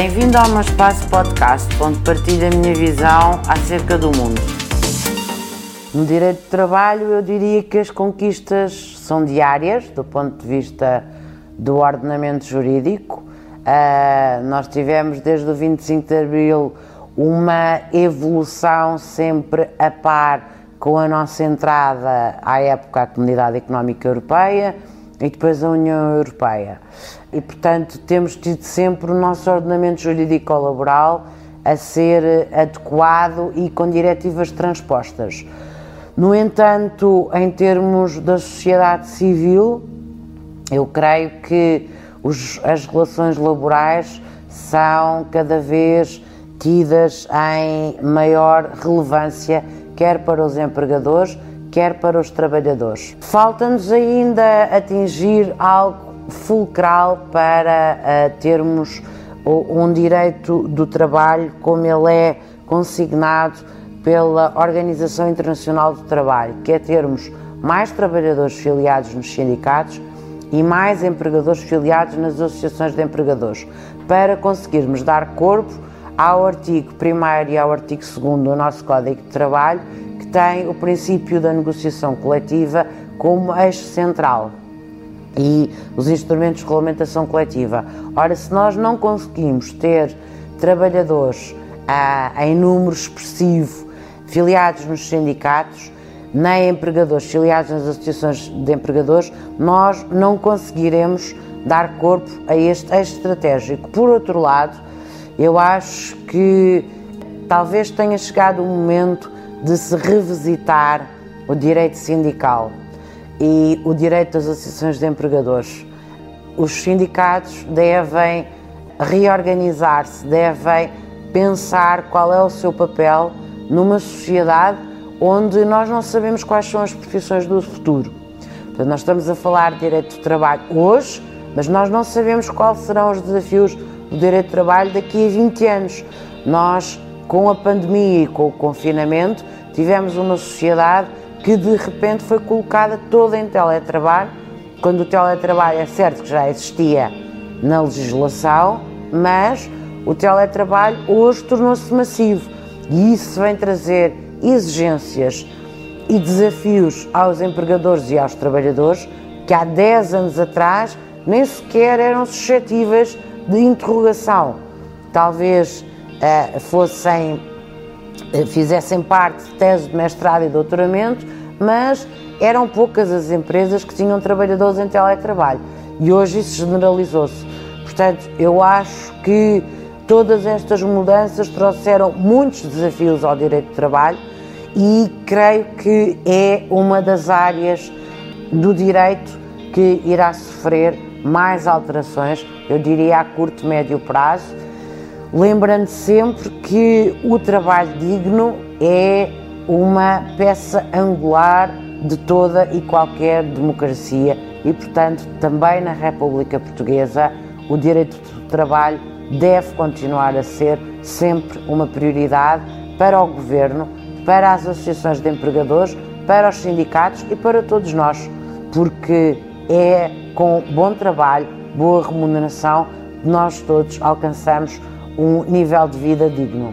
Bem-vindo ao meu espaço podcast, onde partilho a minha visão acerca do mundo. No direito de trabalho, eu diria que as conquistas são diárias, do ponto de vista do ordenamento jurídico. Uh, nós tivemos desde o 25 de Abril uma evolução sempre a par com a nossa entrada à época à Comunidade Económica Europeia e depois a União Europeia. E, portanto, temos tido sempre o nosso ordenamento jurídico laboral a ser adequado e com diretivas transpostas. No entanto, em termos da sociedade civil, eu creio que os, as relações laborais são cada vez tidas em maior relevância, quer para os empregadores, quer para os trabalhadores. Falta-nos ainda atingir algo fulcral para uh, termos um direito do trabalho como ele é consignado pela Organização Internacional do Trabalho, que é termos mais trabalhadores filiados nos sindicatos e mais empregadores filiados nas associações de empregadores, para conseguirmos dar corpo ao artigo 1 e ao artigo 2 do nosso Código de Trabalho, tem o princípio da negociação coletiva como eixo central e os instrumentos de regulamentação coletiva. Ora, se nós não conseguimos ter trabalhadores ah, em número expressivo filiados nos sindicatos, nem empregadores filiados nas associações de empregadores, nós não conseguiremos dar corpo a este eixo estratégico. Por outro lado, eu acho que talvez tenha chegado o momento de se revisitar o direito sindical e o direito das associações de empregadores. Os sindicatos devem reorganizar-se, devem pensar qual é o seu papel numa sociedade onde nós não sabemos quais são as profissões do futuro. Portanto, nós estamos a falar de direito de trabalho hoje, mas nós não sabemos quais serão os desafios do direito de trabalho daqui a 20 anos. Nós, com a pandemia e com o confinamento, tivemos uma sociedade que de repente foi colocada toda em teletrabalho, quando o teletrabalho é certo que já existia na legislação, mas o teletrabalho hoje tornou-se massivo e isso vem trazer exigências e desafios aos empregadores e aos trabalhadores que há 10 anos atrás nem sequer eram suscetíveis de interrogação. Talvez uh, fossem eh, fizessem parte de tese de mestrado e doutoramento, mas eram poucas as empresas que tinham trabalhadores em teletrabalho e hoje isso generalizou-se. Portanto, eu acho que todas estas mudanças trouxeram muitos desafios ao direito de trabalho e creio que é uma das áreas do direito que irá sofrer mais alterações, eu diria a curto médio prazo, lembrando sempre que o trabalho digno é uma peça angular de toda e qualquer democracia e, portanto, também na República Portuguesa, o direito do trabalho deve continuar a ser sempre uma prioridade para o governo, para as associações de empregadores, para os sindicatos e para todos nós, porque é com bom trabalho, boa remuneração, nós todos alcançamos um nível de vida digno.